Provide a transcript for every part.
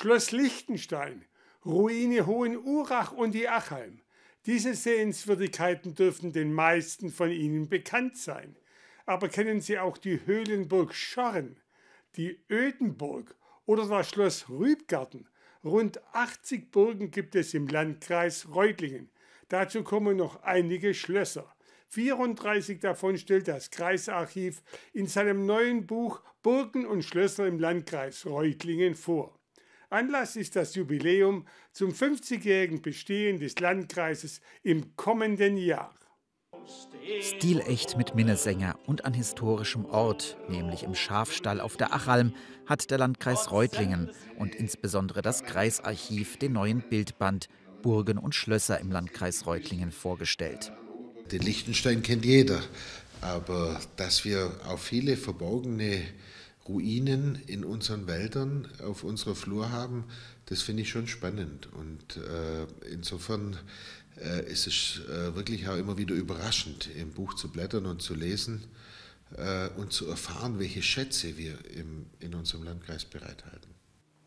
Schloss Liechtenstein, Ruine Hohenurach und die Achalm. Diese Sehenswürdigkeiten dürften den meisten von Ihnen bekannt sein. Aber kennen Sie auch die Höhlenburg Schorren, die Ödenburg oder das Schloss Rübgarten? Rund 80 Burgen gibt es im Landkreis Reutlingen. Dazu kommen noch einige Schlösser. 34 davon stellt das Kreisarchiv in seinem neuen Buch Burgen und Schlösser im Landkreis Reutlingen vor. Anlass ist das Jubiläum zum 50-jährigen Bestehen des Landkreises im kommenden Jahr. Stilecht mit Minnesänger und an historischem Ort, nämlich im Schafstall auf der Achalm, hat der Landkreis Reutlingen und insbesondere das Kreisarchiv den neuen Bildband Burgen und Schlösser im Landkreis Reutlingen vorgestellt. Den Liechtenstein kennt jeder, aber dass wir auch viele verborgene Ruinen in unseren Wäldern auf unserer Flur haben, das finde ich schon spannend. Und äh, insofern äh, ist es äh, wirklich auch immer wieder überraschend, im Buch zu blättern und zu lesen äh, und zu erfahren, welche Schätze wir im, in unserem Landkreis bereithalten.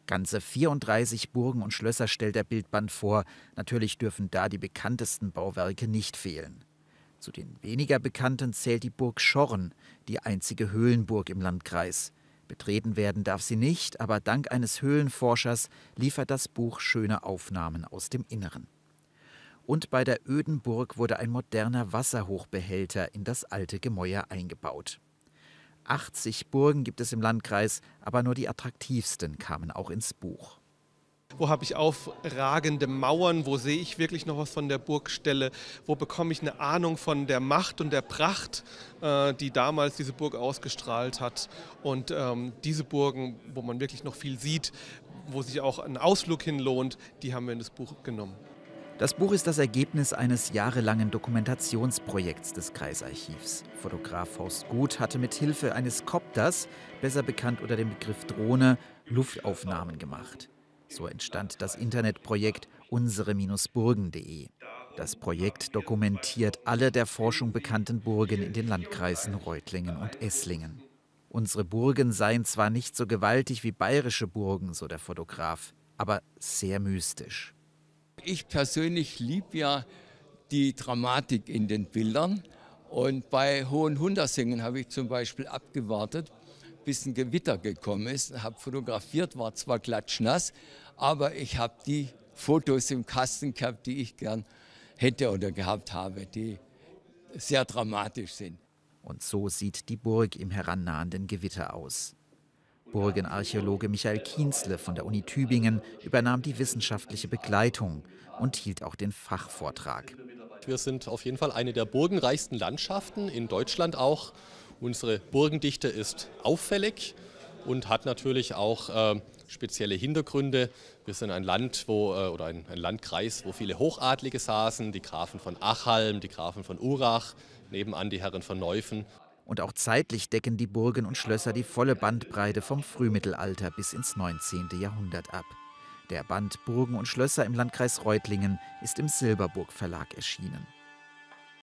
Ganze 34 Burgen und Schlösser stellt der Bildband vor. Natürlich dürfen da die bekanntesten Bauwerke nicht fehlen. Zu den weniger bekannten zählt die Burg Schorren, die einzige Höhlenburg im Landkreis. Betreten werden darf sie nicht, aber dank eines Höhlenforschers liefert das Buch schöne Aufnahmen aus dem Inneren. Und bei der öden Burg wurde ein moderner Wasserhochbehälter in das alte Gemäuer eingebaut. 80 Burgen gibt es im Landkreis, aber nur die attraktivsten kamen auch ins Buch. Wo habe ich aufragende Mauern? Wo sehe ich wirklich noch was von der Burgstelle? Wo bekomme ich eine Ahnung von der Macht und der Pracht, äh, die damals diese Burg ausgestrahlt hat? Und ähm, diese Burgen, wo man wirklich noch viel sieht, wo sich auch ein Ausflug hin lohnt, die haben wir in das Buch genommen. Das Buch ist das Ergebnis eines jahrelangen Dokumentationsprojekts des Kreisarchivs. Fotograf Horst Gut hatte mit Hilfe eines Kopters, besser bekannt unter dem Begriff Drohne, Luftaufnahmen gemacht. So entstand das Internetprojekt unsere-burgen.de. Das Projekt dokumentiert alle der Forschung bekannten Burgen in den Landkreisen Reutlingen und Esslingen. Unsere Burgen seien zwar nicht so gewaltig wie bayerische Burgen, so der Fotograf, aber sehr mystisch. Ich persönlich liebe ja die Dramatik in den Bildern. Und bei Hohen Hundersingen habe ich zum Beispiel abgewartet, bis ein Gewitter gekommen ist, habe fotografiert, war zwar klatschnass, aber ich habe die Fotos im Kasten gehabt, die ich gern hätte oder gehabt habe, die sehr dramatisch sind. Und so sieht die Burg im herannahenden Gewitter aus. Burgenarchäologe Michael Kienzle von der Uni Tübingen übernahm die wissenschaftliche Begleitung und hielt auch den Fachvortrag. Wir sind auf jeden Fall eine der burgenreichsten Landschaften in Deutschland auch. Unsere Burgendichte ist auffällig und hat natürlich auch äh, spezielle Hintergründe. Wir sind ein Land, wo, äh, oder ein, ein, Landkreis, wo viele Hochadlige saßen, die Grafen von Achalm, die Grafen von Urach, nebenan die Herren von Neufen. Und auch zeitlich decken die Burgen und Schlösser die volle Bandbreite vom Frühmittelalter bis ins 19. Jahrhundert ab. Der Band Burgen und Schlösser im Landkreis Reutlingen ist im Silberburg Verlag erschienen.